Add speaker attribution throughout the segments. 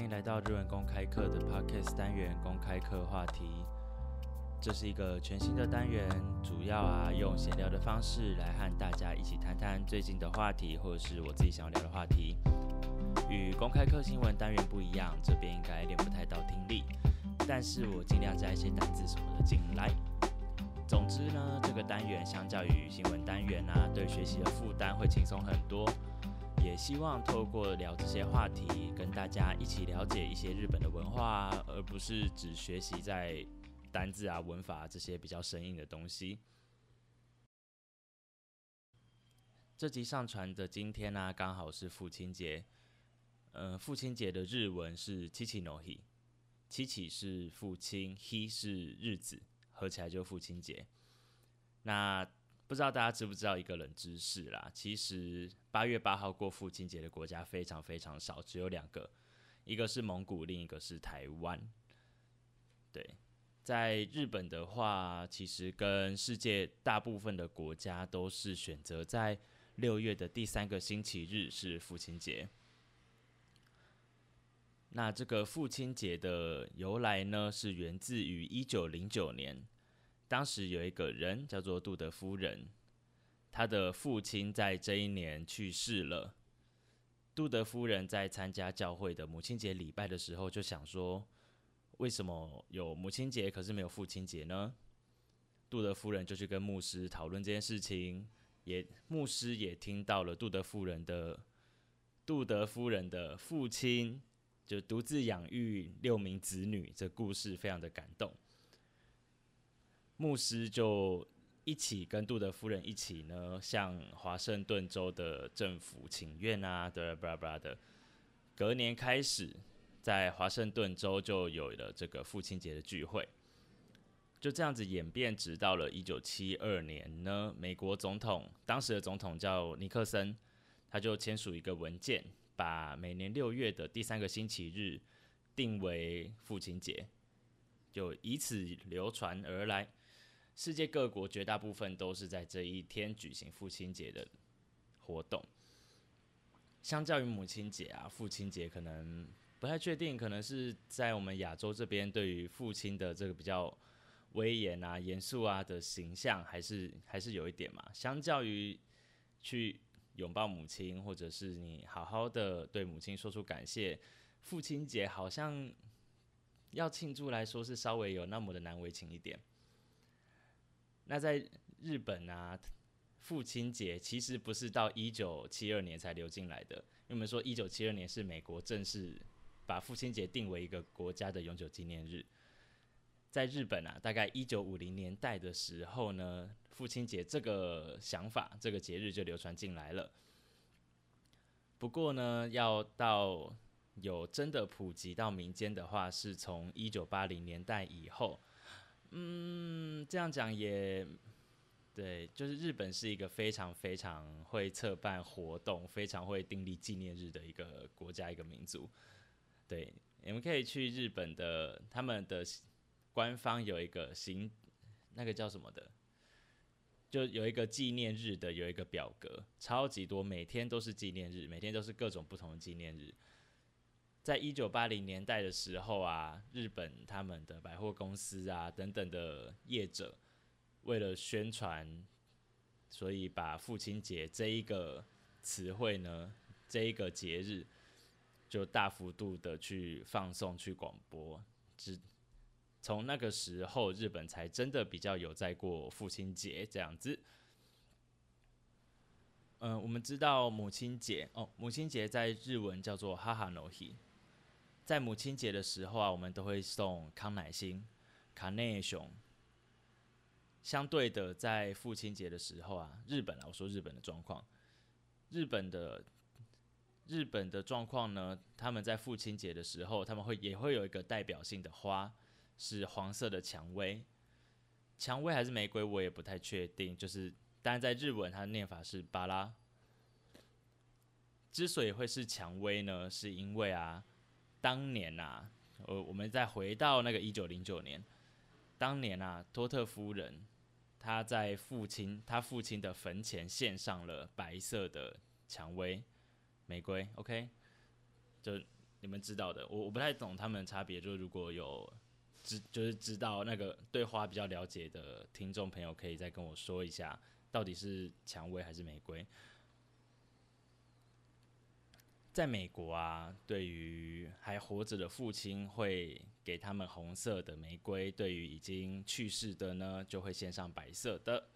Speaker 1: 欢迎来到日文公开课的 Podcast 单元公开课话题。这是一个全新的单元，主要啊用闲聊的方式来和大家一起谈谈最近的话题，或者是我自己想要聊的话题。与公开课新闻单元不一样，这边应该练不太到听力，但是我尽量加一些单字什么的进来。总之呢，这个单元相较于新闻单元啊，对学习的负担会轻松很多。也希望透过聊这些话题，跟大家一起了解一些日本的文化，而不是只学习在单字啊、文法这些比较生硬的东西。这集上传的今天呢，刚好是父亲节。嗯，父亲节的日文是七七 no he，七七是父亲，he 是日子，合起来就父亲节。那不知道大家知不知道一个冷知识啦？其实八月八号过父亲节的国家非常非常少，只有两个，一个是蒙古，另一个是台湾。对，在日本的话，其实跟世界大部分的国家都是选择在六月的第三个星期日是父亲节。那这个父亲节的由来呢，是源自于一九零九年。当时有一个人叫做杜德夫人，他的父亲在这一年去世了。杜德夫人在参加教会的母亲节礼拜的时候，就想说：为什么有母亲节，可是没有父亲节呢？杜德夫人就去跟牧师讨论这件事情，也牧师也听到了杜德夫人的杜德夫人的父亲就独自养育六名子女这故事，非常的感动。牧师就一起跟杜德夫人一起呢，向华盛顿州的政府请愿啊，对，巴拉巴拉的。隔年开始，在华盛顿州就有了这个父亲节的聚会。就这样子演变，直到了一九七二年呢，美国总统当时的总统叫尼克森，他就签署一个文件，把每年六月的第三个星期日定为父亲节，就以此流传而来。世界各国绝大部分都是在这一天举行父亲节的活动。相较于母亲节啊，父亲节可能不太确定，可能是在我们亚洲这边对于父亲的这个比较威严啊、严肃啊的形象，还是还是有一点嘛。相较于去拥抱母亲，或者是你好好的对母亲说出感谢，父亲节好像要庆祝来说是稍微有那么的难为情一点。那在日本啊，父亲节其实不是到一九七二年才流进来的。因为我们说一九七二年是美国正式把父亲节定为一个国家的永久纪念日。在日本啊，大概一九五零年代的时候呢，父亲节这个想法、这个节日就流传进来了。不过呢，要到有真的普及到民间的话，是从一九八零年代以后。嗯，这样讲也对，就是日本是一个非常非常会策办活动、非常会订立纪念日的一个国家、一个民族。对，你们可以去日本的他们的官方有一个行，那个叫什么的，就有一个纪念日的有一个表格，超级多，每天都是纪念日，每天都是各种不同的纪念日。在一九八零年代的时候啊，日本他们的百货公司啊等等的业者，为了宣传，所以把父亲节这一个词汇呢，这一个节日，就大幅度的去放送、去广播。只从那个时候，日本才真的比较有在过父亲节这样子。嗯，我们知道母亲节哦，母亲节在日文叫做哈哈 no hi。在母亲节的时候啊，我们都会送康乃馨、卡内熊。相对的，在父亲节的时候啊，日本啊，我说日本的状况，日本的日本的状况呢，他们在父亲节的时候，他们会也会有一个代表性的花，是黄色的蔷薇。蔷薇还是玫瑰，我也不太确定。就是，但在日文，它的念法是巴拉。之所以会是蔷薇呢，是因为啊。当年呐，呃，我们再回到那个一九零九年，当年啊，托特夫人她在父亲她父亲的坟前献上了白色的蔷薇玫瑰，OK，就你们知道的，我我不太懂他们的差别。就如果有知就是知道那个对花比较了解的听众朋友，可以再跟我说一下，到底是蔷薇还是玫瑰？在美国啊，对于还活着的父亲会给他们红色的玫瑰；对于已经去世的呢，就会献上白色的。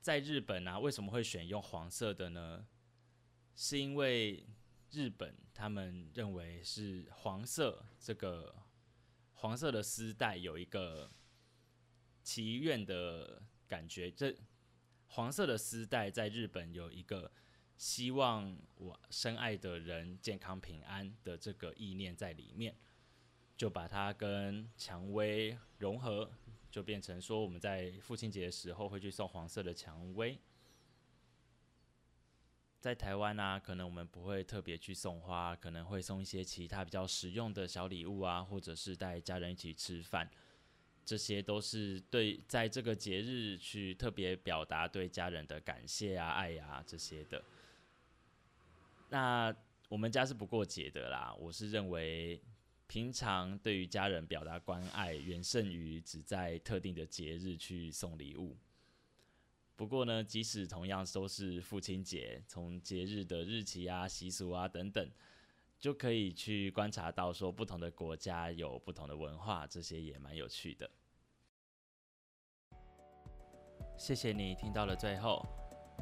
Speaker 1: 在日本啊，为什么会选用黄色的呢？是因为日本他们认为是黄色这个黄色的丝带有一个祈愿的感觉，这黄色的丝带在日本有一个希望我深爱的人健康平安的这个意念在里面，就把它跟蔷薇融合。就变成说，我们在父亲节的时候会去送黄色的蔷薇。在台湾啊，可能我们不会特别去送花，可能会送一些其他比较实用的小礼物啊，或者是带家人一起吃饭，这些都是对在这个节日去特别表达对家人的感谢啊、爱呀这些的。那我们家是不过节的啦，我是认为。平常对于家人表达关爱，远胜于只在特定的节日去送礼物。不过呢，即使同样都是父亲节，从节日的日期啊、习俗啊等等，就可以去观察到说不同的国家有不同的文化，这些也蛮有趣的。谢谢你听到了最后，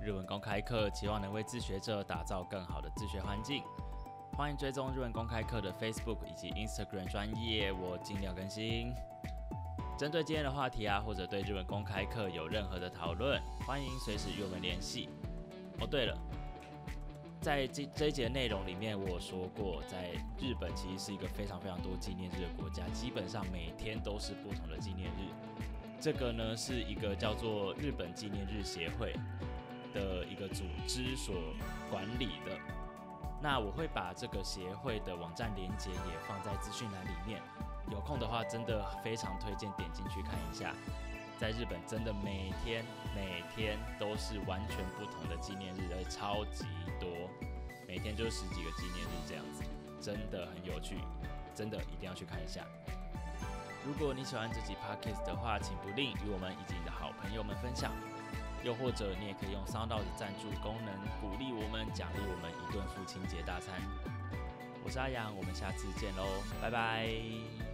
Speaker 1: 日文公开课期望能为自学者打造更好的自学环境。欢迎追踪日文公开课的 Facebook 以及 Instagram 专业，我尽量更新。针对今天的话题啊，或者对日文公开课有任何的讨论，欢迎随时与我们联系。哦，对了，在这这一节内容里面，我说过，在日本其实是一个非常非常多纪念日的国家，基本上每天都是不同的纪念日。这个呢，是一个叫做日本纪念日协会的一个组织所管理的。那我会把这个协会的网站连接也放在资讯栏里面，有空的话真的非常推荐点进去看一下。在日本真的每天每天都是完全不同的纪念日，而超级多，每天就十几个纪念日这样子，真的很有趣，真的一定要去看一下。如果你喜欢这集 podcast 的话，请不吝与我们以及你的好朋友们分享。又或者，你也可以用 Sound 的赞助功能鼓励我们，奖励我们一顿父亲节大餐。我是阿阳，我们下次见喽，拜拜。